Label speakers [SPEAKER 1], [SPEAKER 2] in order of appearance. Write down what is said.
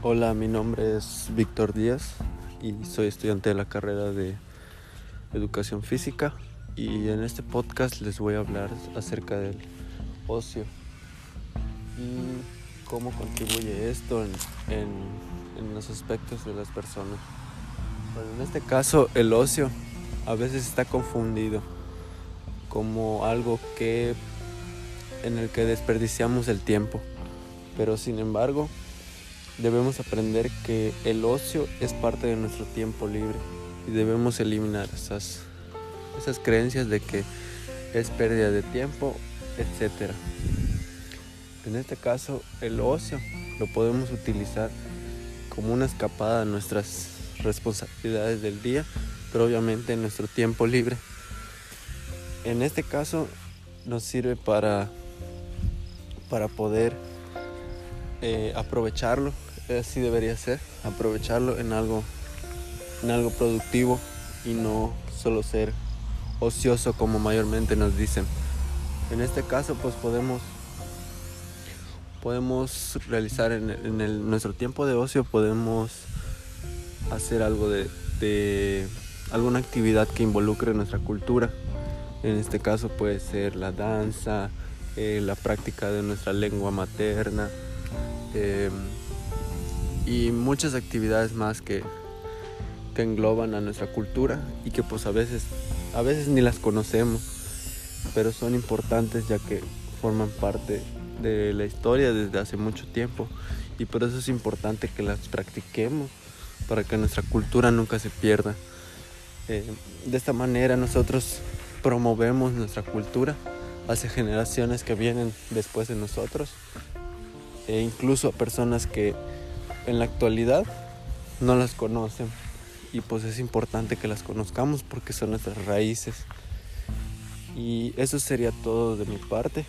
[SPEAKER 1] Hola, mi nombre es Víctor Díaz y soy estudiante de la carrera de Educación Física y en este podcast les voy a hablar acerca del ocio y cómo contribuye esto en, los aspectos de las personas. Bueno, en este caso el ocio a veces está confundido como algo que en el que desperdiciamos el tiempo, pero sin embargo debemos aprender que el ocio es parte de nuestro tiempo libre y debemos eliminar esas, esas creencias de que es pérdida de tiempo, etc. En este caso, el ocio lo podemos utilizar como una escapada a nuestras responsabilidades del día, pero obviamente en nuestro tiempo libre. En este caso nos sirve para, para poder eh, aprovecharlo así debería ser, aprovecharlo en algo, en algo productivo y no solo ser ocioso como mayormente nos dicen. En este caso pues podemos podemos realizar en, nuestro tiempo de ocio podemos hacer algo de, alguna actividad que involucre nuestra cultura. En este caso puede ser la danza, eh, la práctica de nuestra lengua materna, eh, y muchas actividades más que, que engloban a nuestra cultura y que pues a veces, a veces ni las conocemos, pero son importantes ya que forman parte de la historia desde hace mucho tiempo y por eso es importante que las practiquemos para que nuestra cultura nunca se pierda. Eh, de esta manera nosotros promovemos nuestra cultura hacia generaciones que vienen después de nosotros e incluso a personas que en la actualidad no las conocen y pues es importante que las conozcamos porque son nuestras raíces. Y eso sería todo de mi parte.